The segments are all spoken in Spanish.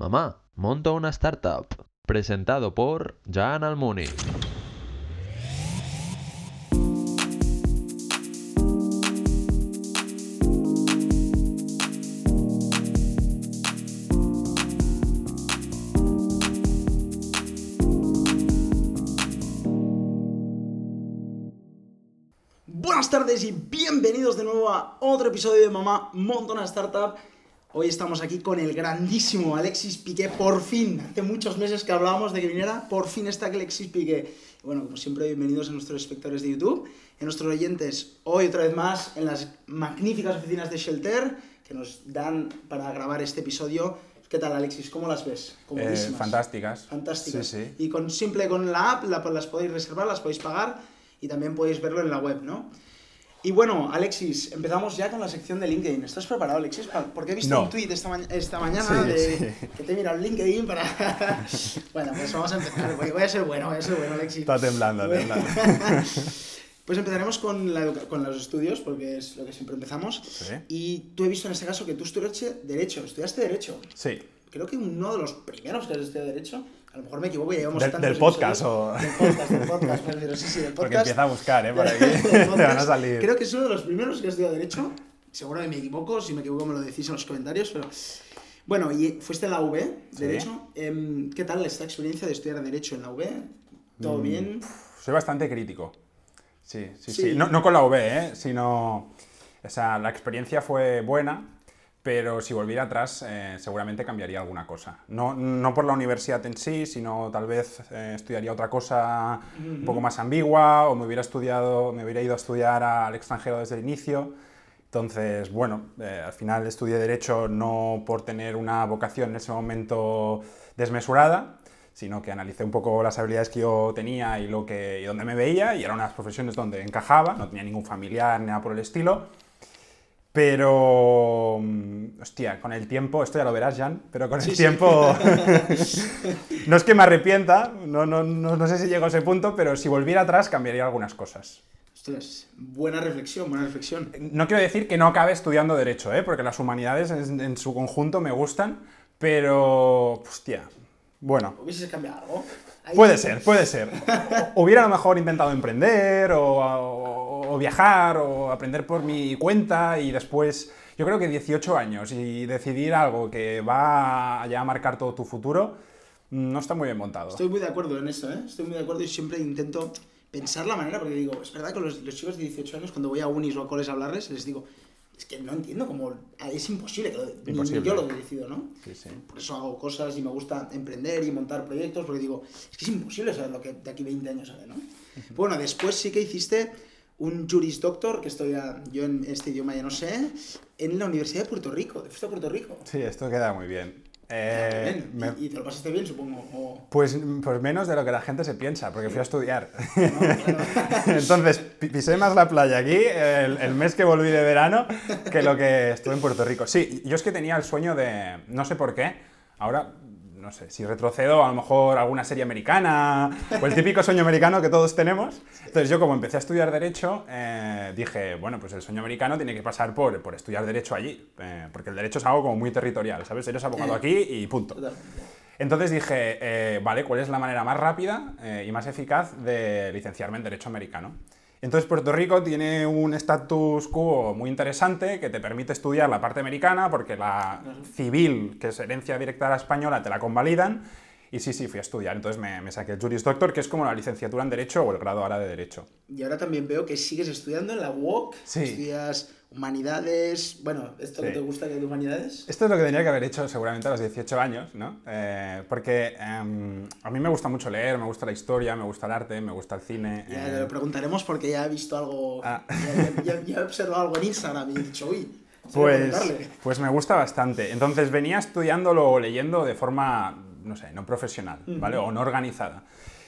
Mamá, monto una startup. Presentado por Jan Almuni. Buenas tardes y bienvenidos de nuevo a otro episodio de Mamá Monta una Startup. Hoy estamos aquí con el grandísimo Alexis Piqué, por fin. Hace muchos meses que hablábamos de que viniera, por fin está Alexis Piqué. Bueno, como siempre, bienvenidos a nuestros espectadores de YouTube, a nuestros oyentes, hoy otra vez más en las magníficas oficinas de Shelter que nos dan para grabar este episodio. ¿Qué tal, Alexis? ¿Cómo las ves? Eh, fantásticas. Fantásticas. Sí, sí. Y con simple con la app la- las podéis reservar, las podéis pagar y también podéis verlo en la web, ¿no? Y bueno, Alexis, empezamos ya con la sección de LinkedIn. ¿Estás preparado, Alexis? Porque he visto No. un tweet esta, ma- esta mañana Sí, de sí. que te he mirado LinkedIn para... bueno, pues vamos a empezar. Voy, a ser bueno, voy a ser bueno, Alexis. Está temblando, temblando. Pues empezaremos con, la educa- con los estudios, porque es lo que siempre empezamos. Sí. Y tú he visto en este caso que tú estudiaste Derecho. ¿Estudiaste Derecho? Sí. creo que uno de los primeros que has estudiado Derecho, a lo mejor me equivoco, ya llevamos Del- tantos del podcast, o- Del podcast, del podcast, refiero, sí, sí, del podcast. Porque empieza a buscar, ¿eh? Por aquí. Del Te van a salir. Creo que es uno de los primeros que has estudiado Derecho, seguro que me equivoco, si me equivoco me lo decís en los comentarios, pero... Bueno, y fuiste a la UB, Sí. Derecho, Em, ¿qué tal esta experiencia de estudiar Derecho en la UB? ¿Todo Mm, bien? Soy bastante crítico. Sí, sí, Sí. sí. No, no con la V, ¿eh? Sino... O sea, la experiencia fue buena, pero si volviera atrás eh, seguramente cambiaría alguna cosa. No, no por la universidad en sí, sino tal vez eh, estudiaría otra cosa un poco más ambigua o me hubiera estudiado, me hubiera ido a estudiar al extranjero desde el inicio. Entonces, bueno, eh, al final estudié Derecho no por tener una vocación en ese momento desmesurada, sino que analicé un poco las habilidades que yo tenía y, lo que, y dónde me veía, y eran unas profesiones donde encajaba, no tenía ningún familiar ni nada por el estilo. Pero, mm, hostia, con el tiempo, esto ya lo verás, Jan, pero con Sí, el sí. tiempo, no es que me arrepienta, no, no, no, no sé si llego a ese punto, pero si volviera atrás cambiaría algunas cosas. Ostras, buena reflexión, buena reflexión. No quiero decir que no acabe estudiando Derecho, ¿eh? porque las humanidades en, en su conjunto me gustan, pero, hostia, bueno, ¿Hubieses cambiado algo? Ahí- puede ser, puede ser. O- Hubiera a lo mejor intentado emprender o, o- o viajar o aprender por mi cuenta y después, yo creo que 18 años y decidir algo que va a ya a marcar todo tu futuro, mm, no está muy bien montado. Estoy muy de acuerdo en eso, ¿eh? Estoy muy de acuerdo y siempre intento pensar la manera, porque digo, es verdad que los, los chicos de 18 años, cuando voy a unis o a coles a hablarles, les digo, es que no entiendo cómo... Es imposible, que lo- ni- ni Imposible. yo lo decido, ¿no? Sí, sí. Por eso hago cosas y me gusta emprender y montar proyectos, porque digo, es que es imposible saber lo que de aquí 20 años sale, ¿no? Bueno, después sí que hiciste un Juris Doctor, que estoy a- yo en este idioma ya no sé, en la Universidad de Puerto Rico. ¿Te fuiste a Puerto Rico? Sí, esto queda muy bien. Eh, me- y, te lo pasaste bien, supongo. o- Pues, pues menos de lo que la gente se piensa, porque fui a estudiar. no, claro. Entonces, pi- pisé más la playa aquí el, el mes que volví de verano que lo que estuve en Puerto Rico. Sí, yo es que tenía el sueño de, no sé por qué, ahora, no sé, si retrocedo a lo mejor alguna serie americana o el típico sueño americano que todos tenemos. Entonces yo como empecé a estudiar Derecho, eh, dije, bueno, pues el sueño americano tiene que pasar por, por estudiar Derecho allí, eh, porque el Derecho es algo como muy territorial, ¿sabes? Eres abogado aquí y punto. Entonces dije, eh, vale, ¿cuál es la manera más rápida eh, y más eficaz de licenciarme en Derecho Americano? Entonces Puerto Rico tiene un status quo muy interesante que te permite estudiar la parte americana porque la civil, que es herencia directa a la española, te la convalidan. Y sí, sí, fui a estudiar. Entonces me, me saqué el Juris Doctor, que es como la licenciatura en Derecho o el grado ahora de Derecho. Y ahora también veo que sigues estudiando en la UOC, Sí. estudias humanidades, bueno, esto que Sí. te gusta que de humanidades. Esto es lo que tendría que haber hecho seguramente a los 18 años, ¿no? Eh, porque em, a mí me gusta mucho leer, me gusta la historia, me gusta el arte, me gusta el cine. Ya eh, lo preguntaremos porque ya he visto algo, Ah. ya, ya- ya he observado algo en Instagram y he dicho, uy, que Pues, pues me gusta bastante. Entonces venía estudiándolo o leyendo de forma, no sé, no profesional, ¿vale? O no organizada.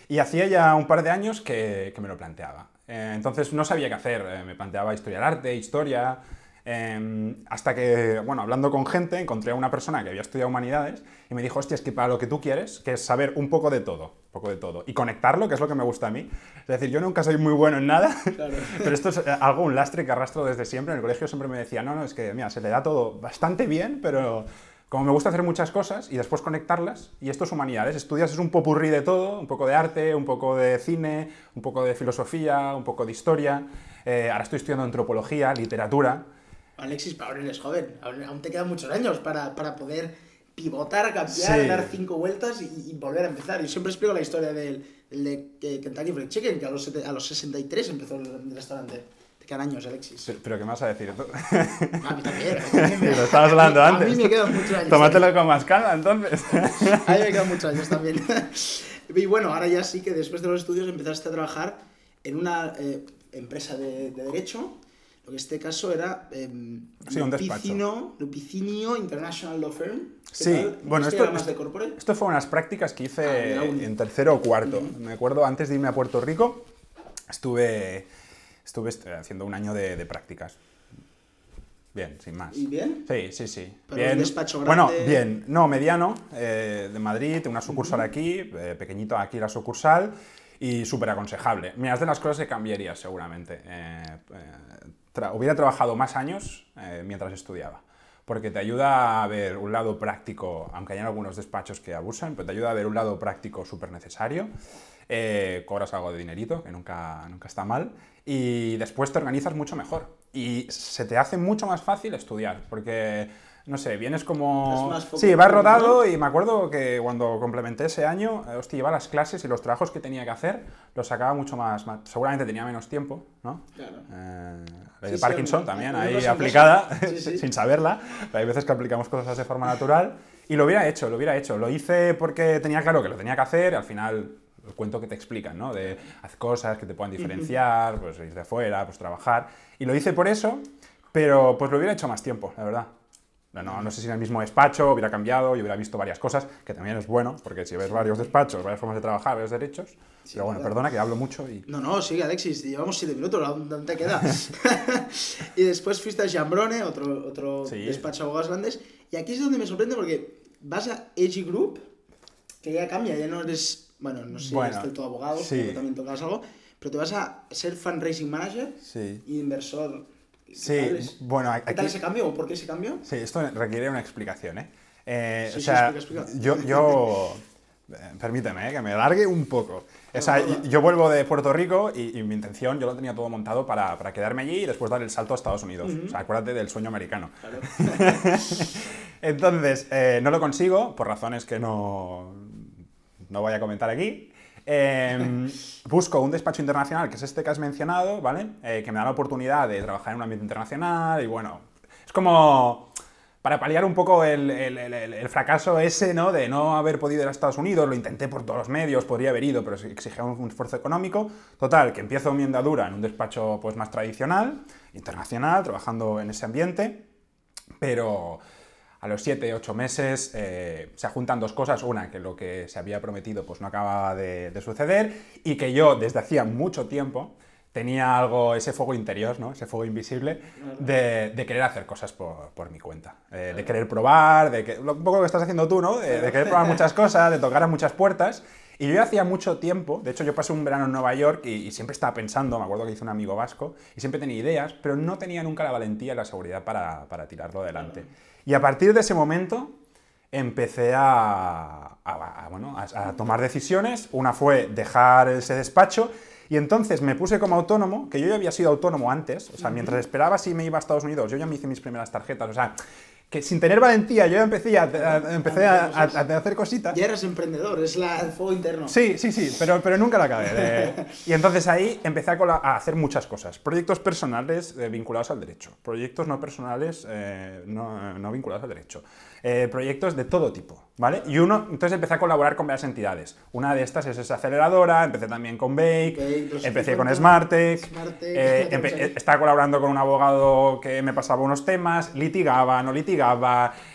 Y hacía ya un par de años que, que me lo planteaba. Eh, entonces no sabía qué hacer. Eh, me planteaba historia del arte, historia... eh, hasta que, bueno, hablando con gente, encontré a una persona que había estudiado humanidades y me dijo, hostia, es que para lo que tú quieres, que es saber un poco de todo, un poco de todo, y conectarlo, que es lo que me gusta a mí. Es decir, yo nunca soy muy bueno en nada, Claro. pero esto es eh, algo, un lastre que arrastro desde siempre. En el colegio siempre me decía, no, no, es que, mira, se le da todo bastante bien, pero como me gusta hacer muchas cosas y después conectarlas, y esto es humanidades, estudias es un popurrí de todo, un poco de arte, un poco de cine, un poco de filosofía, un poco de historia, eh, ahora estoy estudiando antropología, literatura. Alexis, pero ahora eres joven, aún te quedan muchos años para, para poder pivotar, cambiar, Sí. dar cinco vueltas y, y volver a empezar. Yo siempre explico la historia del, de Kentucky Fried Chicken, que a los, a los 63 empezó el, el restaurante. Quedan años, Alexis. Pero, pero ¿qué me vas a decir? A mí también. a mí me- Lo estabas hablando a antes. mí me quedan muchos años. Tómatelo con más calma, entonces. A mí me quedan muchos años también. Y bueno, ahora ya sí que después de los estudios empezaste a trabajar en una eh, empresa de, de derecho. Lo que en este caso era em, Sí. Lupicino, Lupicinio International Law Firm. ¿Qué Sí, tal? bueno, ¿Este esto, más de corporate? esto fue unas prácticas que hice Ah, en tercero o cuarto. Me acuerdo, antes de irme a Puerto Rico, estuve, estuve est- haciendo un año de, de prácticas. Bien, sin más. ¿Y bien? Sí, sí, sí. Pero bien. un despacho Bueno, grande. bien. No, mediano, eh, de Madrid, una sucursal aquí, eh, pequeñito aquí la sucursal, y súper aconsejable. Mira, es de las cosas que cambiaría seguramente. Eh, eh, tra- hubiera trabajado más años mientras estudiaba. Porque te ayuda a ver un lado práctico, aunque hayan algunos despachos que abusan, pero te ayuda a ver un lado práctico súper necesario. Eh, cobras algo de dinerito, que nunca, nunca está mal. Y después te organizas mucho mejor. Y se te hace mucho más fácil estudiar, porque, no sé, vienes como... Sí, vas rodado y me acuerdo que cuando complementé ese año, eh, hostia, iba a las clases y los trabajos que tenía que hacer los sacaba mucho más... más- seguramente tenía menos tiempo, ¿no? Claro. Eh, de sí, Parkinson también, ahí aplicada. Sí, sin saberla. Hay veces que aplicamos cosas de forma natural. Y lo hubiera hecho, lo hubiera hecho. Lo hice porque tenía claro que lo tenía que hacer. Al final, el cuento que te explican, ¿no? De hacer cosas que te puedan diferenciar, pues ir de fuera, pues trabajar. Y lo hice por eso, pero pues lo hubiera hecho más tiempo, la verdad. No, no sé si en el mismo despacho hubiera cambiado y hubiera visto varias cosas, que también es bueno, porque si ves varios despachos, varias formas de trabajar, varios derechos. pero bueno, claro. perdona que hablo mucho y. No, no, sigue Alexis, llevamos 7 minutos, ¿aún ¿dónde te queda? y después fuiste a Jambrone, otro, otro Sí. despacho de abogados grandes, y aquí es donde me sorprende porque vas a AG Group, que ya cambia, ya no eres, bueno, no sé si Bueno, eres del todo abogado, sí. que también tocas algo, pero te vas a ser fundraising manager Sí. y inversor. ¿Qué Sí, es? bueno, ¿Qué tal aquí- ese cambio o por qué ese cambio? Sí, esto requiere una explicación, ¿eh? Eh, Sí, o sí, sea, explica, explica. yo, yo permíteme, eh, que me largue un poco. O sea, yo vuelvo de Puerto Rico y, y mi intención, yo lo tenía todo montado para, para quedarme allí y después dar el salto a Estados Unidos. O sea, acuérdate del sueño americano. Claro. Entonces, eh, no lo consigo por razones que no, no voy a comentar aquí. Eh, busco un despacho internacional, que es este que has mencionado, ¿vale? Eh, que me da la oportunidad de trabajar en un ambiente internacional y bueno, es como para paliar un poco el, el- el- el- el fracaso ese, ¿no? De no haber podido ir a Estados Unidos, lo intenté por todos los medios, podría haber ido, pero exigía un, un esfuerzo económico. Total, que empiezo mi andadura en un despacho pues más tradicional, internacional, trabajando en ese ambiente, pero a los 7, 8 meses eh, se juntan dos cosas. Una, que lo que se había prometido pues no acaba de, de suceder y que yo desde hacía mucho tiempo tenía algo, ese fuego interior, ¿no? ese fuego invisible, de, de querer hacer cosas por, por mi cuenta. Eh, De querer probar, de que, lo- un poco lo que estás haciendo tú, ¿no? De, de querer probar muchas cosas, de tocar a muchas puertas. Y yo hacía mucho tiempo, de hecho yo pasé un verano en Nueva York y, y siempre estaba pensando, me acuerdo que hice un amigo vasco, y siempre tenía ideas, pero no tenía nunca la valentía y la seguridad para, para tirarlo adelante. Y a partir de ese momento empecé a, a- a, bueno, a, a tomar decisiones. Una fue dejar ese despacho. Y entonces me puse como autónomo, que yo ya había sido autónomo antes, o sea, mientras esperaba si me iba a Estados Unidos, yo ya me hice mis primeras tarjetas, o sea, que sin tener valentía yo ya empecé a, a- empecé a, a- a hacer cositas. Ya eres emprendedor, es la, el fuego interno. Sí, sí, sí, pero, pero nunca la acabé. de- Y entonces ahí empecé a, hacer muchas cosas. Proyectos personales eh, vinculados al derecho. Proyectos no personales eh, no, no vinculados al derecho. Eh, proyectos de todo tipo, ¿vale? Y uno, entonces empecé a colaborar con varias entidades. Una de estas es esa aceleradora, empecé también con Bake, Bake, empecé 50, con Smartec, Smartec, eh, ahí. estaba colaborando con un abogado que me pasaba unos temas, litigaba, no litigaba.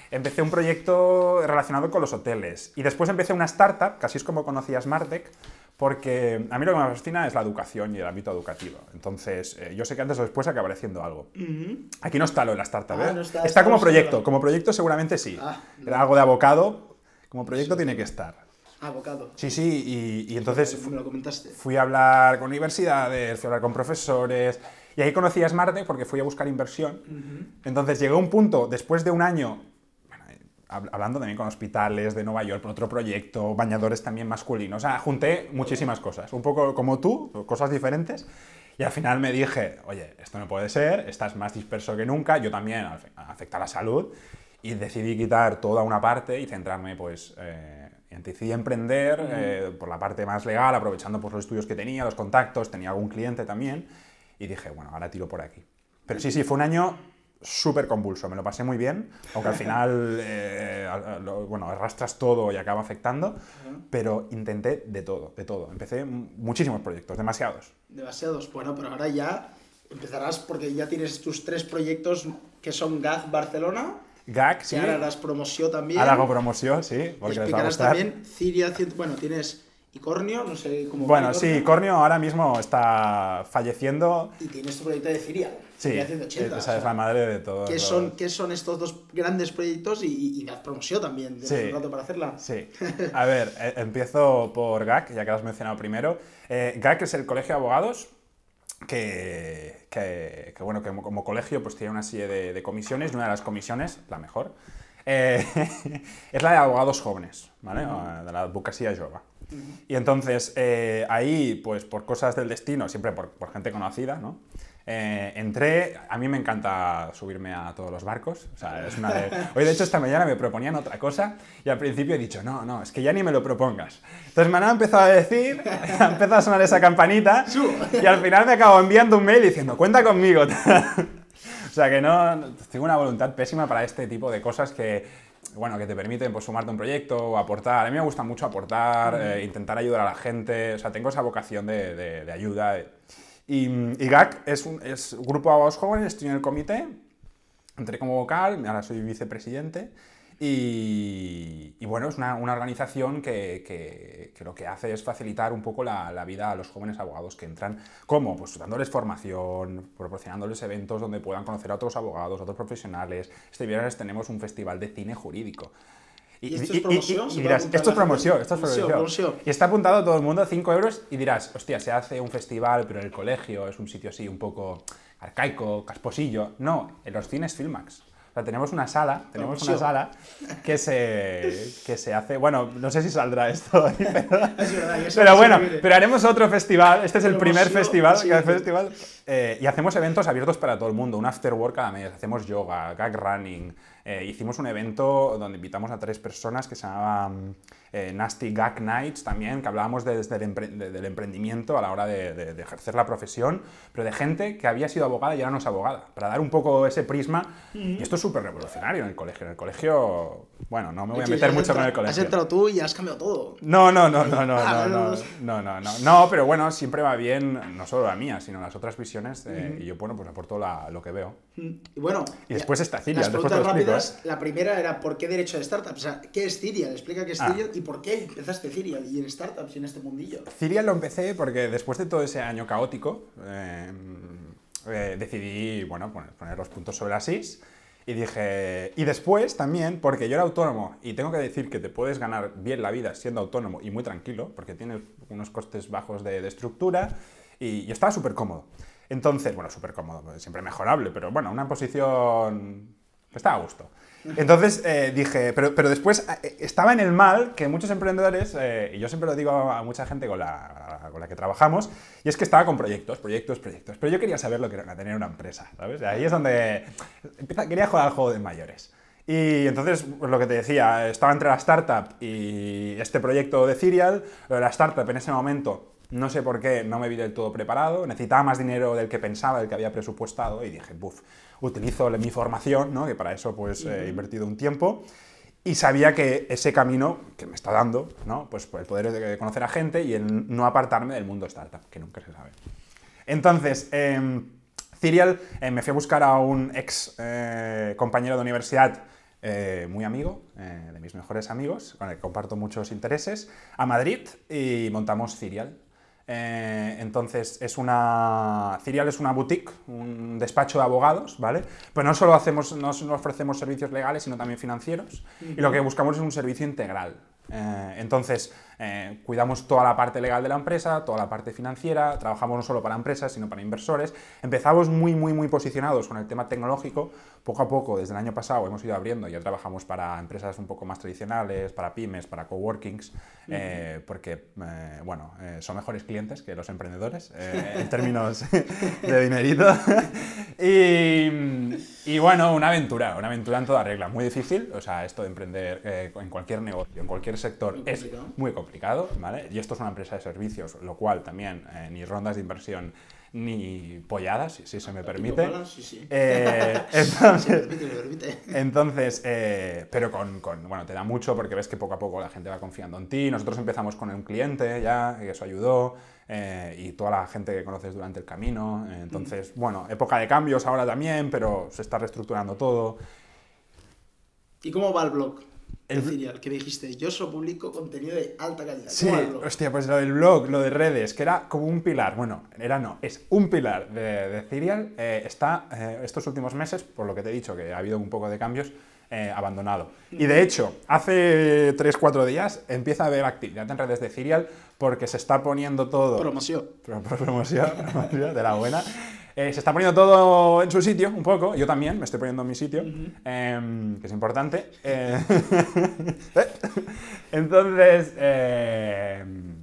Empecé un proyecto relacionado con los hoteles. Y después empecé una startup, así es como conocí a Smartec, porque a mí lo que me fascina es la educación y el ámbito educativo. Entonces, eh, yo sé que antes o después acabaré haciendo algo. Ujú. Aquí no está lo de la startup, Ah, ¿eh? no está, está, está como proyecto. Como proyecto seguramente sí. Ah, Era algo de abocado. Como proyecto tiene que estar. Abocado. Sí, sí, y, y entonces me lo comentaste. fui a hablar con universidades, fui a hablar con profesores, y ahí conocí a Smartec porque fui a buscar inversión. Entonces llegó un punto, después de un año, bueno, hab- hablando también con hospitales de Nueva York, por otro proyecto, bañadores también masculinos. O sea, junté muchísimas cosas, un poco como tú, cosas diferentes. Y al final me dije, oye, esto no puede ser, estás más disperso que nunca, yo también, afe- afecta a la salud. Y decidí quitar toda una parte y centrarme, pues, eh, y decidí emprender eh, por la parte más legal, aprovechando pues, los estudios que tenía, los contactos, tenía algún cliente también. Y dije, bueno, ahora tiro por aquí. Pero sí, sí, fue un año súper convulso, me lo pasé muy bien, aunque al final, eh, lo- bueno, arrastras todo y acaba afectando, pero intenté de todo, de todo. Empecé muchísimos proyectos, demasiados. Demasiados. Bueno, pero ahora ya empezarás porque ya tienes tus tres proyectos que son GAG Barcelona. Gag, sí. ahora harás promoción también. Ahora hago promoción, sí, Y porque les va a gustar. también Ciria, bueno, tienes Icornio, no sé cómo Bueno, sí, Cornio ahora mismo está falleciendo. Y tienes tu proyecto de Ciria, Sí, Ciria 180. esa es la madre de todos. ¿Qué son, ¿Qué son estos dos grandes proyectos y, y, haz promoción también? ¿Tienes Sí. un rato para hacerla? Sí. A ver, eh, empiezo por GAC, ya que lo has mencionado primero. Eh, GAC es el colegio de abogados que, que- que, bueno, que como, como colegio pues tiene una serie de, de comisiones y una de las comisiones, la mejor, eh, es la de abogados jóvenes, ¿vale? O, De la advocacia jove. Y entonces eh, ahí, pues por cosas del destino, siempre por, por gente conocida, ¿no? Eh, entré, a mí me encanta subirme a todos los barcos, o sea, es una de... Hoy de hecho esta mañana me proponían otra cosa y al principio he dicho, no, no, es que ya ni me lo propongas. Entonces me han empezado a decir, ha empezado a sonar esa campanita y al final me acabo enviando un mail diciendo, cuenta conmigo. o sea que no, tengo una voluntad pésima para este tipo de cosas que, bueno, que te permiten pues, sumarte a un proyecto o aportar. A mí me gusta mucho aportar, eh, intentar ayudar a la gente, o sea, tengo esa vocación de, de- de ayuda. Y, y GAC es un, es grupo de abogados jóvenes, estoy en el comité, entré como vocal, ahora soy vicepresidente. Y, y bueno, es una, una organización que, que- que lo que hace es facilitar un poco la, la vida a los jóvenes abogados que entran. ¿Cómo? Pues dándoles formación, proporcionándoles eventos donde puedan conocer a otros abogados, a otros profesionales. Este viernes tenemos un festival de cine jurídico. ¿Y esto es promoción? ¿Se puede dirás, esto es promoción, esto es promoción. promoción. Y está apuntado a todo el mundo, 5 euros, y dirás, hostia, se hace un festival, pero en el colegio es un sitio así un poco arcaico, casposillo. No, en los cines Filmax. Sea, tenemos una sala, tenemos una sala que se, que se hace, bueno, no sé si saldrá esto hoy, pero, Es verdad, pero bueno, pero haremos otro festival, este es el primer festival, que- festival eh, y hacemos eventos abiertos para todo el mundo, un after work cada mes, hacemos yoga, gag running, eh, hicimos un evento donde invitamos a tres personas que se llamaban eh, Nasty Gag Nights también, que hablábamos de- desde el empre- de- del emprendimiento a la hora de ejercer la profesión, pero de gente que había sido abogada y ahora no es abogada, para dar un poco ese prisma. Y esto es súper revolucionario en el colegio. En el colegio, bueno, no me voy a meter mucho con el entrado- Has colegio. entrado tú y has cambiado todo. No, no, no, no, no, Ah, no, no, no, no, no, no, pero bueno, siempre va bien, no solo la mía, sino las otras visiones, eh, y yo, bueno, pues aporto la- lo que veo. Y bueno. Y después está Ciria, Las después preguntas te lo explico, rápidas, la primera era ¿por qué derecho de startups? O sea, ¿qué es Cirial? Explica qué es Ah. Cirial y por qué empezaste Cirial y en startups y en este mundillo. Cirial lo empecé porque después de todo ese año caótico, eh, eh, decidí, bueno, poner, poner los puntos sobre las is, y dije, y después también, porque yo era autónomo, y tengo que decir que te puedes ganar bien la vida siendo autónomo y muy tranquilo, porque tienes unos costes bajos de, de estructura, y yo estaba súper cómodo. Entonces, bueno, súper cómodo, pues, siempre mejorable, pero bueno, una posición que estaba a gusto. Entonces eh, dije, pero, pero después eh, estaba en el mal que muchos emprendedores, eh, y yo siempre lo digo a, a mucha gente con la, con la que trabajamos, y es que estaba con proyectos, proyectos, proyectos. Pero yo quería saber lo que era tener una empresa, ¿sabes? Ahí es donde empieza- quería jugar al juego de mayores. Y entonces, pues, lo que te decía, estaba entre la startup y este proyecto de Serial. La startup en ese momento, no sé por qué, no me vi del todo preparado. Necesitaba más dinero del que pensaba, del que había presupuestado. Y dije, buf, utilizo mi formación, ¿no? que para eso pues, he invertido un tiempo. Y sabía que ese camino que me está dando, ¿no? pues el poder de conocer a gente y el no apartarme del mundo startup, que nunca se sabe. Entonces, eh, Cirial, eh, me fui a buscar a un ex eh, compañero de universidad eh, muy amigo, eh, de mis mejores amigos, con el que comparto muchos intereses, a Madrid y montamos Cirial. Eh, entonces, es una. Cirial es una boutique, un despacho de abogados, ¿vale? Pues no solo hacemos, no solo ofrecemos servicios legales, sino también financieros. Y lo que buscamos es un servicio integral. Eh, entonces, eh, cuidamos toda la parte legal de la empresa, toda la parte financiera, trabajamos no solo para empresas, sino para inversores. Empezamos muy, muy, muy posicionados con el tema tecnológico. Poco a poco, desde el año pasado, hemos ido abriendo, ya trabajamos para empresas un poco más tradicionales, para pymes, para coworkings, eh, porque, eh, bueno, son mejores clientes que los emprendedores en términos de dinerito. y, y, bueno, una aventura, una aventura en toda regla, muy difícil, o sea, esto de emprender en cualquier negocio, en cualquier sector, es muy complicado complicado, ¿vale? Y esto es una empresa de servicios, lo cual también eh, ni rondas de inversión ni polladas, si, se me permite. Sí, sí. Eh, entonces, entonces eh, pero con, con, bueno, te da mucho porque ves que poco a poco la gente va confiando en ti. Nosotros empezamos con un cliente ya, y eso ayudó, y toda la gente que conoces durante el camino. entonces, bueno, época de cambios ahora también, pero se está reestructurando todo. ¿Y cómo va el blog? El Cirial, que dijiste, yo solo publico contenido de alta calidad. Sí, hostia, pues lo del blog, lo de redes, que era como un pilar, bueno, era no, es un pilar de, de eh, está eh, estos últimos meses, por lo que te he dicho, que ha habido un poco de cambios, eh, abandonado. Y de hecho, hace 3-4 días empieza a haber actividad en redes de Cirial porque se está poniendo todo... Promoción. promoción, promoción de la buena. Eh, se está poniendo todo en su sitio, un poco. Yo también me estoy poniendo en mi sitio, em, que es importante. Eh, entonces, em,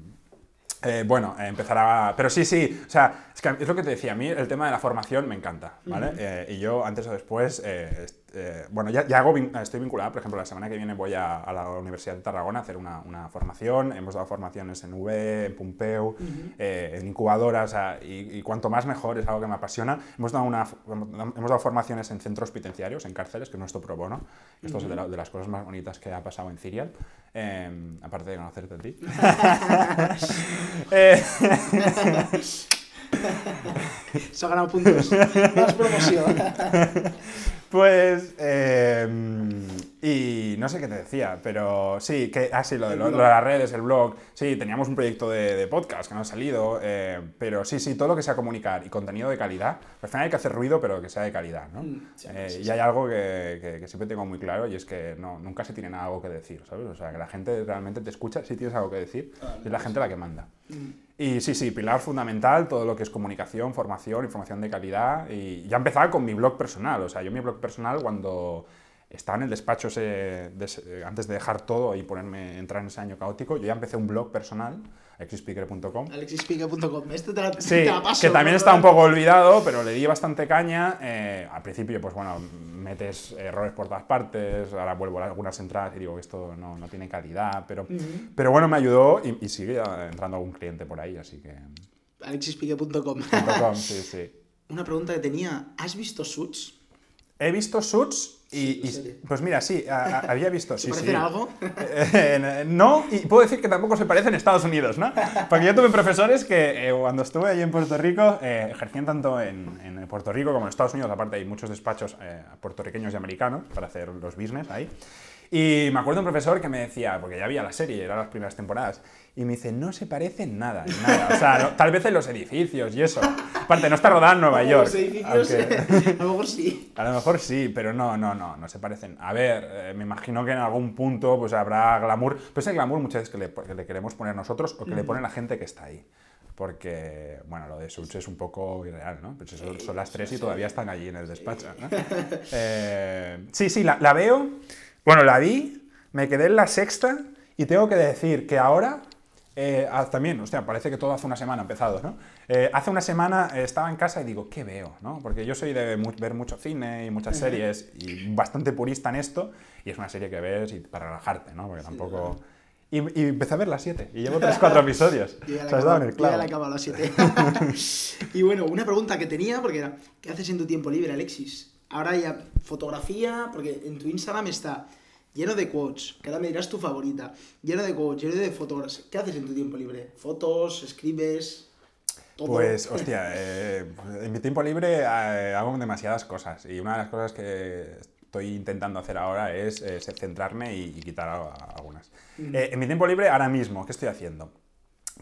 eh, bueno, empezará. Pero sí, sí, o sea, es, que es lo que te decía, a mí el tema de la formación me encanta, ¿vale? y yo antes o después eh, bueno, ya, ya hago, estoy vinculada, por ejemplo, la semana que viene voy a, la Universidad de Tarragona a hacer una, una, formación. Hemos dado formaciones en V, en Pumpeu, eh, en incubadoras, y, cuanto más mejor, es algo que me apasiona. Hemos dado, una, hemos dado formaciones en centros penitenciarios, en cárceles, que es nuestro pro bono. Esto es de, de, las cosas más bonitas que ha pasado en Cirial, em, aparte de conocerte a ti. Se ha ganado puntos. Más promoción. Pues, em, y no sé qué te decía, pero sí, que, ah, sí, lo de, las redes, el blog, sí, teníamos un proyecto de, podcast que no ha salido, eh, pero sí, sí, todo lo que sea comunicar y contenido de calidad, al final hay que hacer ruido, pero que sea de calidad, ¿no? Mm, eh, y hay algo que, que, siempre tengo muy claro y es que no, nunca se tiene nada algo que decir, ¿sabes? O sea, que la gente realmente te escucha si tienes algo que decir, ah, es la gente la que manda. Mm. Y sí, sí, pilar fundamental, todo lo que es comunicación, formación, información de calidad. Y ya empezaba con mi blog personal. O sea, yo mi blog personal cuando estaba en el despacho antes de dejar todo y ponerme entrar en ese año caótico, yo ya empecé un blog personal, alexispeaker.com. Alexispeaker.com, este te la, sí, que también está un poco olvidado, pero le di bastante caña. Eh, al principio, pues bueno, metes errores por todas partes, ahora vuelvo a algunas entradas y digo que esto no, no tiene calidad, pero, pero bueno, me ayudó y, sigue entrando algún cliente por ahí, así que... alexispeaker.com. sí, sí. Una pregunta que tenía, ¿has visto Suits? He visto Suits y, pues mira, sí, había visto. ¿Se sí, algo? Eh, no, y puedo decir que tampoco se parece en Estados Unidos, ¿no? Porque yo tuve profesores que eh, cuando estuve allí en Puerto Rico eh, ejercían tanto en, en, Puerto Rico como en Estados Unidos, aparte hay muchos despachos puertorriqueños y americanos para hacer los business ahí. Y me acuerdo un profesor que me decía, porque ya había la serie, eran las primeras temporadas, y me dice, no se parece nada, nada. O sea, tal vez en los edificios y eso. Aparte, no está rodada en Nueva York. Los edificios, a lo mejor sí. A lo mejor sí, pero no, no, no, no se parecen. A ver, eh, me imagino que en algún punto pues habrá glamour. Pero ese glamour muchas veces que le, que le queremos poner nosotros o que le pone la gente que está ahí porque, bueno, lo de Suits es un poco irreal, ¿no? Pues son, son las tres y todavía están allí en el despacho, ¿no? Eh, sí, sí, la, la, veo, bueno, la vi, me quedé en la sexta y tengo que decir que ahora, eh, ah, también, hostia, parece que todo hace una semana empezado, ¿no? Eh, hace una semana eh, estaba en casa y digo, ¿qué veo? ¿no? Porque yo soy de ver mucho cine y muchas series y bastante purista en esto y es una serie que ves y para relajarte, ¿no? Porque tampoco... Y, empecé a ver las 7 y llevo 3-4 episodios. Yo ya la he acabado las 7. y bueno, una pregunta que tenía, porque era, ¿qué haces en tu tiempo libre, Alexis? Ahora ya fotografía, porque en tu Instagram está lleno de quotes, que ahora me dirás tu favorita, lleno de quotes, lleno de fotos. ¿Qué haces en tu tiempo libre? ¿Fotos? ¿Escribes? ¿Todo? Pues, hostia, eh, en mi tiempo libre eh, hago demasiadas cosas y una de las cosas que estoy intentando hacer ahora es, eh, centrarme y, quitar algunas. en mi tiempo libre, ahora mismo, ¿qué estoy haciendo?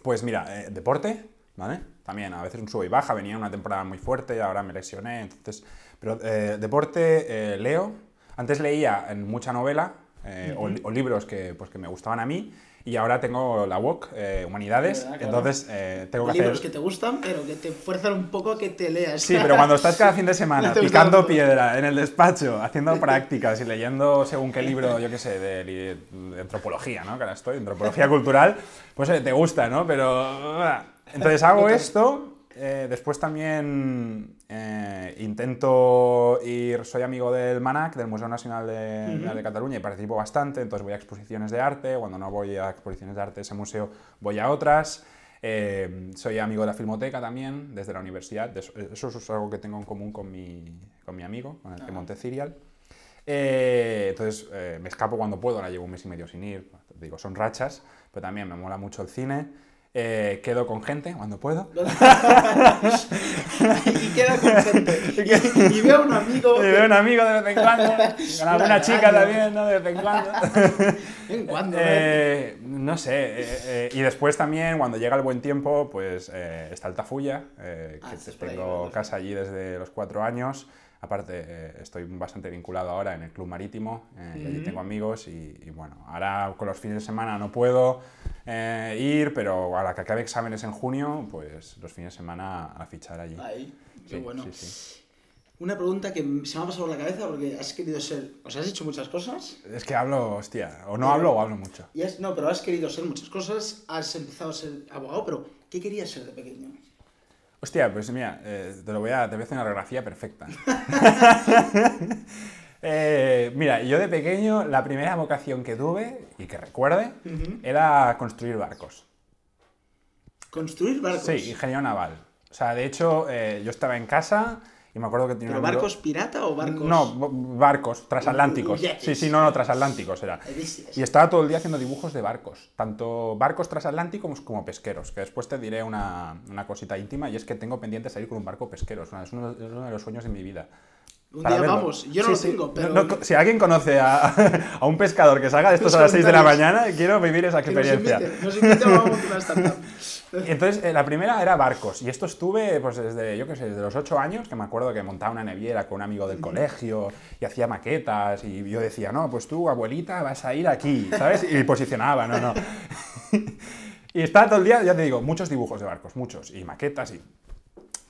Pues mira, deporte, ¿vale? También a veces un sube y baja, venía una temporada muy fuerte y ahora me lesioné, entonces pero eh, deporte, eh, leo. Antes leía en mucha novela eh, o, libros que, pues, que me gustaban a mí. Y ahora tengo la WOC, eh, Humanidades, ¿Verdad? Entonces eh, tengo que libros hacer... que te gustan, pero que te fuerzan un poco a que te leas. Sí, pero cuando estás cada fin de semana No picando piedra en el despacho, haciendo prácticas y leyendo según qué libro, yo qué sé, de, de antropología, ¿no? Que ahora estoy, antropología cultural, pues eh, te gusta, ¿no? Pero... ah, Entonces hago esto, eh, después también eh, intento ir, soy amigo del MANAC, del Museo Nacional de, de Cataluña, y participo bastante, entonces voy a exposiciones de arte, cuando no voy a exposiciones de arte de ese museo, voy a otras. Eh, soy amigo de la Filmoteca también, desde la universidad. Eso, eso es algo que tengo en común con mi, con mi amigo, con el que monté Cirial. Eh, entonces eh, me escapo cuando puedo, ahora llevo un mes y medio sin ir, digo, son rachas, pero también me mola mucho el cine. Eh, quedo con gente cuando puedo. y queda con gente. Y, y veo a un amigo. Y veo un amigo de vez en cuando, con alguna chica también, ¿no? De vez en cuando. ¿En cuándo? no? Eh, no sé, eh, eh, y después también cuando llega el buen tiempo, pues eh, está Altafulla, eh, Ah, que ahí, tengo ¿verdad? casa allí desde los cuatro años. Aparte, eh, estoy bastante vinculado ahora en el Club Marítimo, eh, y allí tengo amigos y, y bueno, ahora con los fines de semana no puedo eh, ir, pero a la que acabe exámenes en junio, pues los fines de semana a fichar allí. Ahí, qué Sí, bueno. sí, sí. Una pregunta que se me ha pasado por la cabeza porque has querido ser. O sea, has hecho muchas cosas. Es que hablo, hostia, o no hablo o hablo mucho. Y has, no, pero has querido ser muchas cosas. Has empezado a ser abogado, pero ¿qué querías ser de pequeño? Hostia, pues mira, eh, te, lo voy a, te voy a hacer una radiografía perfecta. Eh, mira, yo de pequeño la primera vocación que tuve y que recuerde era construir barcos. Construir barcos. Sí, ingeniero naval. O sea, de hecho, eh, yo estaba en casa y me acuerdo que tenía ¿Pero un amigo- barcos pirata o barcos.? No, barcos, transatlánticos. Sí, sí, no, no, transatlánticos era. Y estaba todo el día haciendo dibujos de barcos, tanto barcos transatlánticos como pesqueros, que después te diré una, una cosita íntima y es que tengo pendiente salir con un barco pesquero, es uno, es uno de los sueños de mi vida. Un día verlo. vamos. Yo no Sí, lo sí. tengo, pero. No, no, si alguien conoce a, a un pescador que salga de estos a las 6 de la mañana, quiero vivir esa que nos experiencia. invite, nos invite a una. Entonces, eh, la primera era barcos. Y esto estuve, pues desde, yo qué sé, desde los 8 años, que me acuerdo que montaba una neviera con un amigo del colegio y hacía maquetas. Y yo decía, no, pues tú, abuelita, vas a ir aquí, ¿sabes? Y posicionaba, no, no. y estaba todo el día, ya te digo, muchos dibujos de barcos, muchos. Y maquetas y.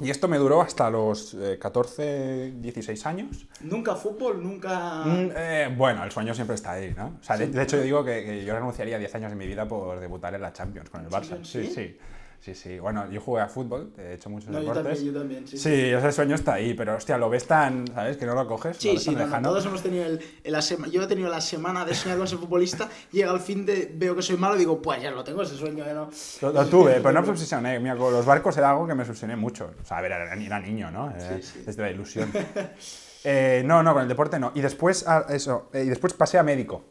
Y esto me duró hasta los eh, 14, 16 años. Nunca fútbol, nunca. Mm, eh, bueno, el sueño siempre está ahí, ¿no? O sea, de, de hecho yo digo que, que yo renunciaría a 10 años de mi vida por debutar en la Champions con el Barça. Sí? sí. Sí, sí. Bueno, yo jugué a fútbol, he hecho muchos No, yo deportes. también, yo también. Sí, Sí, ese sueño está ahí, pero hostia, lo ves tan, ¿sabes? Que no lo coges. Sí, lo ves sí, tan no, no, lejano. todos hemos tenido el, el asema- Yo he tenido la semana de soñar con ser futbolista, llega al fin de. Veo que soy malo y digo, pues ya lo tengo ese sueño, ya no. Lo, lo tuve, pero no me obsesioné. Mira, con los barcos era algo que me obsesioné mucho. O sea, a ver, era, era niño, ¿no? Eh, Sí, sí. Desde la ilusión. Eh, no, no, con el deporte no. Y después, ah, eso, eh, y después pasé a médico.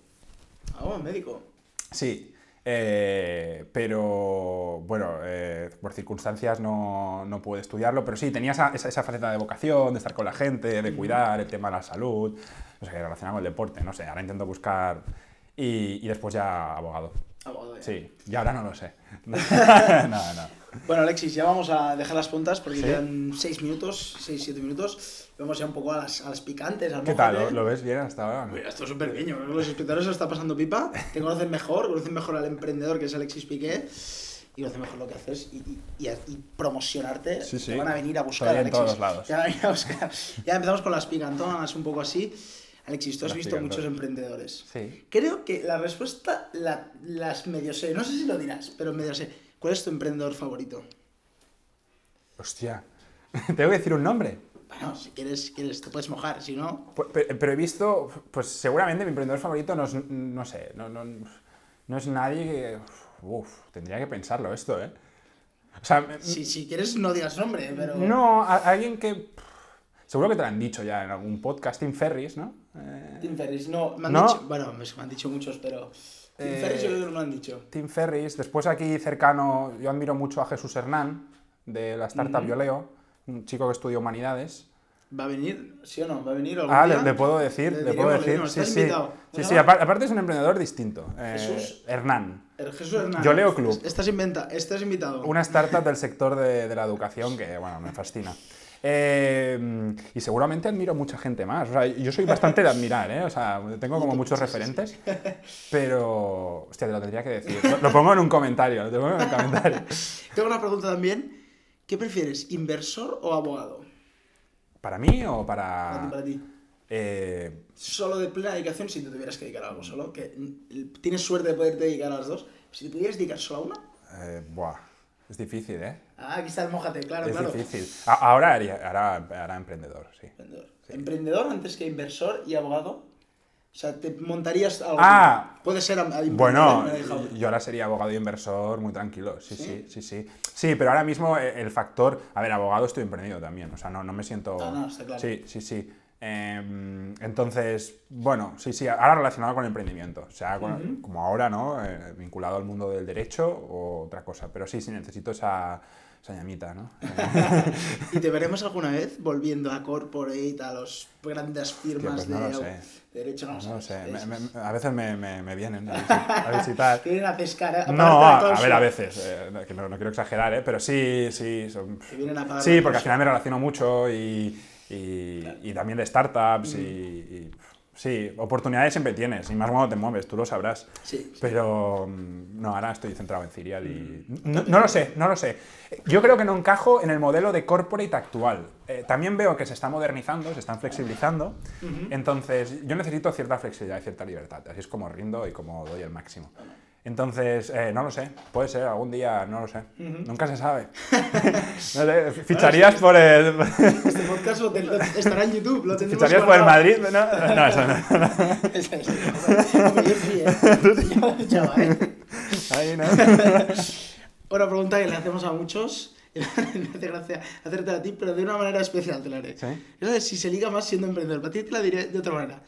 Ah, bueno, médico. Sí, eh, pero bueno, eh, por circunstancias no, no pude estudiarlo, pero sí, tenía esa, esa, esa faceta de vocación, de estar con la gente, de cuidar el tema de la salud, no sé, relacionado con el deporte, no sé, ahora intento buscar y, y después ya abogado. Abogado ya. Sí, y ahora no lo sé. no, no. Bueno, Alexis, ya vamos a dejar las puntas porque ¿Sí? quedan 6 minutos, 6-7 minutos. Vamos ya un poco a las, a las picantes, al ¿Qué tal? ¿Lo, lo ves bien hasta ahora? Mira, esto es súper pequeño, los espectadores se lo está pasando pipa, te conocen mejor, conocen mejor al emprendedor que es Alexis Piqué y conocen mejor lo que haces y, y- y y promocionarte, Sí, sí. te van a venir a buscar, Estoy en Alexis. todos lados. Te van a venir a buscar. Ya empezamos con las picantonas, un poco así. Alexis, tú has Las visto picantonas. muchos emprendedores. Sí. Creo que la respuesta la- las medio sé, no sé si lo dirás, pero medio sé. ¿Cuál es tu emprendedor favorito? Hostia, tengo que decir un nombre. Bueno, si quieres, si quieres te puedes mojar, si no... Pu- pe- Pero he visto, pues seguramente mi emprendedor favorito no es, no sé, no, no, no es nadie que... Uf, tendría que pensarlo esto, ¿eh? O sea, Si, si quieres no digas nombre, pero... no, a- alguien que... Seguro que te lo han dicho ya en algún podcast, Tim Ferris, ¿no? Eh, Tim Ferris, no, me han ¿No? dicho, bueno, me han dicho muchos, pero Tim Eh, Ferris yo creo que no me han dicho. Tim Ferris. Después aquí cercano, yo admiro mucho a Jesús Hernán, de la startup Ujú. Yoleo, un chico que estudia humanidades. ¿Va a venir? ¿Sí o no? ¿Va a venir algún Ah, le, día? le puedo decir, le, puedo decir. Sí, sí. Sí, ¿Cómo sí, aparte es un emprendedor distinto. eh, Jesús. Hernán. El Jesús Hernández. Yoleo Club. Estás, inventa, estás invitado. Una startup del sector de, de la educación que, bueno, me fascina. Eh, y seguramente admiro mucha gente más. O sea, yo soy bastante de admirar, ¿eh? O sea, tengo como muchos referentes. Pero, hostia, te lo tendría que decir. Lo, lo pongo en un comentario, lo pongo en un comentario. Tengo una pregunta también. ¿Qué prefieres, inversor o abogado? ¿Para mí o Para ti, para...? para ti. Eh, Solo de plena dedicación si te tuvieras que dedicar a algo solo. Que tienes suerte de poderte dedicar a las dos. Si te pudieras dedicar solo a una. eh, buah, es difícil, ¿eh? Ah, aquí está el mojate, claro, es claro. difícil. Ahora ahora hará emprendedor, sí. Emprendedor. Emprendedor antes que inversor y abogado. O sea, te montarías algo. Ah. Puede ser Bueno, yo ahora sería abogado y inversor muy tranquilo, sí, sí, sí, sí. Sí, pero ahora mismo eh, el factor, a ver, abogado estoy emprendido también, o sea, no, no me siento... Ah, no, está claro. Sí, sí, sí. Em, entonces, bueno, sí, sí, ahora relacionado con el emprendimiento, o sea, con- como ahora, ¿no? Eh, vinculado al mundo del derecho o otra cosa, pero sí, sí, necesito esa, esa llamita, ¿no? ¿Y te veremos alguna vez volviendo a corporate, a las grandes firmas pues no de, lo sé. de derecho? No, No lo sé, me- me- a veces me, me- vienen a visi- a visitar. Vienen a pescar. No, a, ver, a veces, eh, que no, no quiero exagerar, ¿eh? pero sí, sí. son- Que vienen a pagar Sí, porque al final me relaciono mucho y, y, y también de startups y, y, Sí, oportunidades siempre tienes, y más cuando te mueves, tú lo sabrás. Sí. Pero mm, no, ahora estoy centrado en Cirial y... No, no lo sé, no lo sé. Yo creo que no encajo en el modelo de corporate actual. Eh, también veo que se está modernizando, se están flexibilizando. Entonces, yo necesito cierta flexibilidad y cierta libertad. Así es como rindo y como doy el máximo. Entonces, eh, no lo sé. Puede ser, algún día, no lo sé. Nunca se sabe. Ficharías por el... Este podcast lo lo- estará en YouTube, lo tendremos ¿Ficharías por el. Madrid? No, no, eso no. Es- es- Hombre, yo sí, ¿eh? ¿eh? Ahí no. Una pregunta que le hacemos a muchos, me hace gracia hacerte a ti, pero de una manera especial te la haré. ¿Sí? Es de si se liga más siendo emprendedor. Para ti te la diré de otra manera.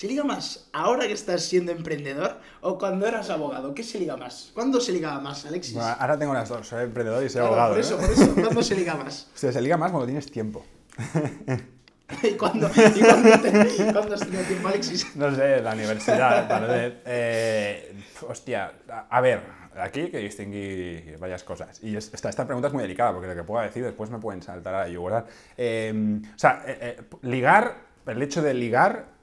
¿Se liga más ahora que estás siendo emprendedor o cuando eras abogado? ¿Qué se liga más? ¿Cuándo se ligaba más, Alexis? Bueno, ahora tengo las dos. Soy emprendedor y soy Claro, abogado. por eso, ¿no? por eso. ¿Cuándo se liga más? Hostia, se liga más cuando tienes tiempo. ¿Y cuándo, y te- has tenido tiempo, Alexis? No sé, la universidad, tal vez. Eh, hostia, a, ver, aquí hay que distinguir varias cosas. Y es- esta, esta pregunta es muy delicada, porque lo que pueda decir después me pueden saltar a la yugular. Eh, o sea, eh, eh, ligar, el hecho de ligar,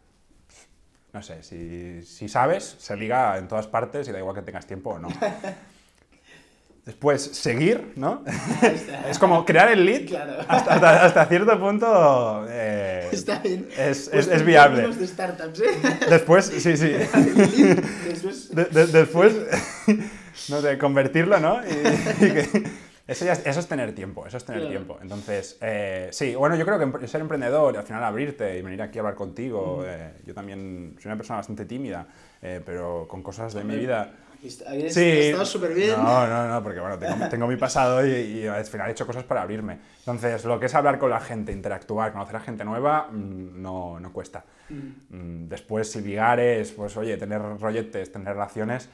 no sé, si, si sabes, se liga en todas partes y da igual que tengas tiempo o no. Después, seguir, ¿no? está. es como crear el lead Claro. hasta, hasta- hasta cierto punto. eh, Está bien. Es, Pues es- es en viable. términos de startups, ¿eh? Después, sí, sí. Después, De- de- después, no sé, convertirlo, ¿no? Y- y que- eso, ya es, eso es tener tiempo, eso es tener Claro. tiempo. Entonces, eh, sí, bueno, yo creo que ser emprendedor y al final abrirte y venir aquí a hablar contigo, eh, yo también soy una persona bastante tímida, eh, pero con cosas de mi vida... Aquí Sí. Estaba súper bien. No, no, no, porque bueno, tengo, tengo mi pasado y, y al final he hecho cosas para abrirme. Entonces, lo que es hablar con la gente, interactuar, conocer a gente nueva, mm, no, no cuesta. Mm, Después, si ligar es, pues oye, tener rolletes, tener relaciones,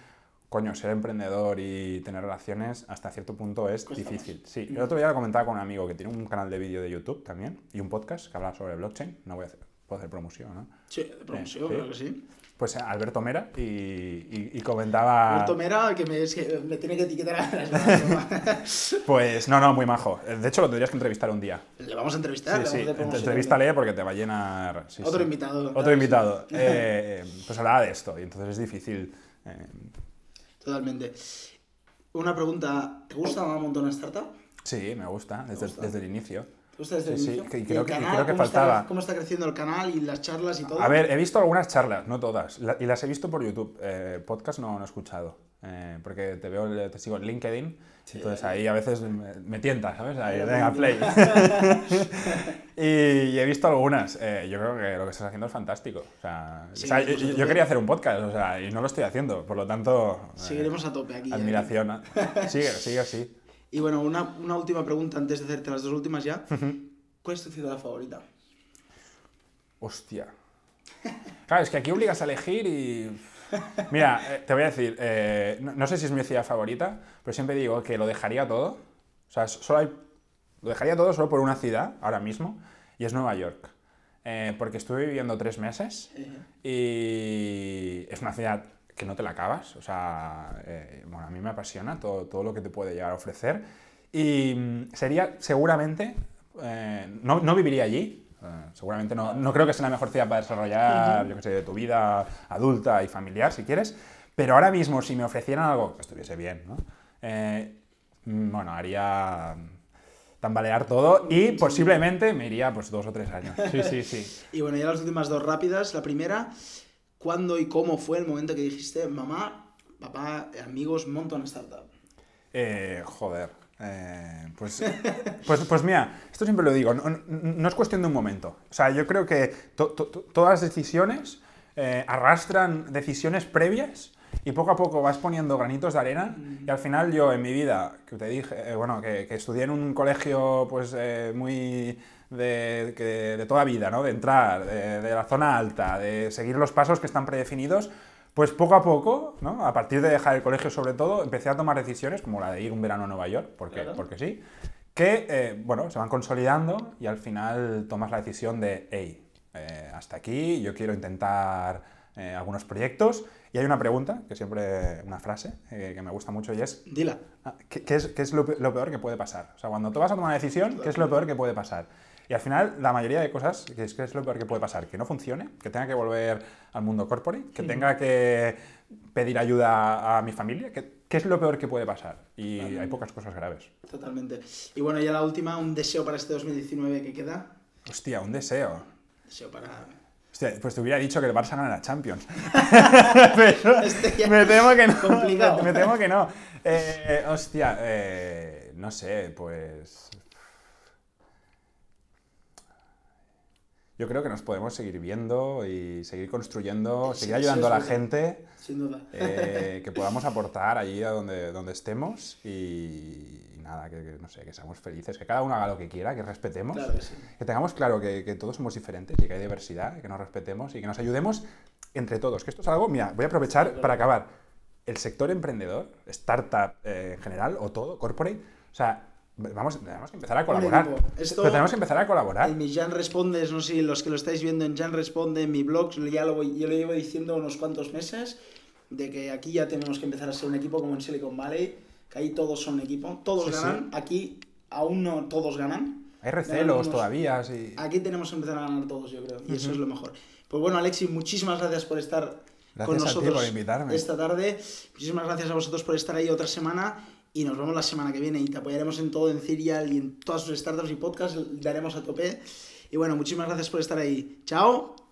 coño, ser emprendedor y tener relaciones hasta cierto punto es Cuesta difícil. Sí, el otro día lo comentaba con un amigo que tiene un canal de vídeo de YouTube también y un podcast que habla sobre blockchain. No voy a hacer, puedo hacer promoción, ¿no? Sí, de promoción, Sí. creo que sí. Pues eh, Alberto Mera y, y- y comentaba... Alberto Mera, que me, es que me tiene que etiquetar a las manos. Pues no, no, muy majo. De hecho, lo tendrías que entrevistar un día. Le vamos a entrevistar. Sí, le sí, a entrevístale porque te va a llenar. sí, Otro invitado. Otro invitado. Eh, pues hablaba de esto y entonces es difícil. eh, Totalmente. Una pregunta. ¿Te gusta un montón una startup? sí, me gusta desde, gusta? desde el inicio. ¿Te gusta desde Sí, el sí, inicio? ¿Y creo el que- canal, creo que cómo está- faltaba. ¿Cómo está creciendo el canal y las charlas y todo? A ver, he visto algunas charlas, no todas, la- y las he visto por YouTube. Eh, podcast no, no he escuchado, eh, porque te veo, te sigo en LinkedIn, entonces ahí a veces me, me tienta, ¿sabes? Ahí, venga, play. y, y he visto algunas. eh, yo creo que lo que estás haciendo es fantástico. O sea, Sí, o sea, yo, pues, yo- quería hacer un podcast, o sea, y no lo estoy haciendo, por lo tanto... eh, Seguiremos a tope aquí. ¿eh? Admiración. Sigue, sigue así. Y bueno, una, una última pregunta antes de hacerte las dos últimas ya. ¿Cuál es tu ciudad favorita? Hostia. Claro, es que aquí obligas a elegir y... Mira, eh, te voy a decir, eh, no, no sé si es mi ciudad favorita, pero siempre digo que lo dejaría todo. O sea, solo hay, lo dejaría todo solo por una ciudad, ahora mismo, y es Nueva York. Eh, porque estuve viviendo tres meses y es una ciudad que no te la acabas. O sea, eh, bueno, a mí me apasiona todo, todo lo que te puede llegar a ofrecer. Y mm, sería seguramente eh, no, no viviría allí. Eh, seguramente no, no creo que sea la mejor ciudad para desarrollar, yo que sé, tu vida adulta y familiar, si quieres. Pero ahora mismo, si me ofrecieran algo que estuviese bien, ¿no? Eh, mm, bueno, haría tambalear todo y posiblemente me iría pues dos o tres años. Sí, sí, sí. Y bueno, ya las últimas dos rápidas. La primera, ¿cuándo y cómo fue el momento que dijiste, mamá, papá, amigos, monto una startup? Eh, joder. Eh, pues, pues, pues mira, esto siempre lo digo, no, es cuestión de un momento. O sea, yo creo que to- to- to- todas las decisiones eh, arrastran decisiones previas y poco a poco vas poniendo granitos de arena y al final yo en mi vida, que te dije, eh, bueno, que, que estudié en un colegio pues eh, muy de, toda vida, ¿no? De entrar, de, de la zona alta, de seguir los pasos que están predefinidos, pues poco a poco, ¿no? A partir de dejar el colegio sobre todo, empecé a tomar decisiones como la de ir un verano a Nueva York, porque, Claro. porque sí, que, eh, bueno, se van consolidando y al final tomas la decisión de, hey, eh, hasta aquí, yo quiero intentar eh, algunos proyectos. Y hay una pregunta, que siempre, una frase eh, que me gusta mucho y es, Dila. Ah, ¿Qué, qué es, qué es lo, pe- lo peor que puede pasar? O sea, cuando tú vas a tomar una decisión, ¿qué es lo peor que puede pasar? Y al final, la mayoría de cosas, ¿qué es, qué es lo peor que puede pasar? Que no funcione, que tenga que volver al mundo corporate, que tenga que pedir ayuda a mi familia. ¿Qué, qué es lo peor que puede pasar? Y hay pocas cosas graves. Totalmente. Y bueno, ya la última, un deseo para este 2019 que queda. Hostia, un deseo. Deseo para... Hostia, pues te hubiera dicho que el Barça gana la Champions. Pero Este me temo que no. complicado. Me temo que no. Eh, hostia, eh, no sé, pues. Yo creo que nos podemos seguir viendo y seguir construyendo, Sí, seguir sí, ayudando a la gente, Sin duda. eh, que podamos aportar allí a donde, donde estemos y, y nada, que, que, no sé, que seamos felices, que cada uno haga lo que quiera, que respetemos. Claro que sí. Que tengamos claro que, que todos somos diferentes y que hay diversidad, que nos respetemos y que nos ayudemos entre todos. Que esto es algo, mira, voy a aprovechar para acabar. El sector emprendedor, startup eh, en general o todo, corporate, o sea, vamos, tenemos que empezar a colaborar. Esto- Pero tenemos que empezar a colaborar. En mis Jan Respondes, no sé los que lo estáis viendo en Jan Responde, en mi blog, ya lo, voy- yo lo llevo diciendo unos cuantos meses, de que aquí ya tenemos que empezar a ser un equipo como en Silicon Valley, que ahí todos son un equipo, todos Sí, ganan, aquí aún no todos ganan. Hay recelos todavía, sí. Aquí tenemos que empezar a ganar todos, yo creo, y eso es lo mejor. Pues bueno, Alexis, muchísimas gracias por estar Gracias con a ti nosotros por invitarme. esta tarde. Muchísimas gracias a vosotros por estar ahí otra semana y nos vemos la semana que viene y te apoyaremos en todo en Serial y en todas sus startups y podcasts, daremos a tope. Y bueno, muchísimas gracias por estar ahí. Chao.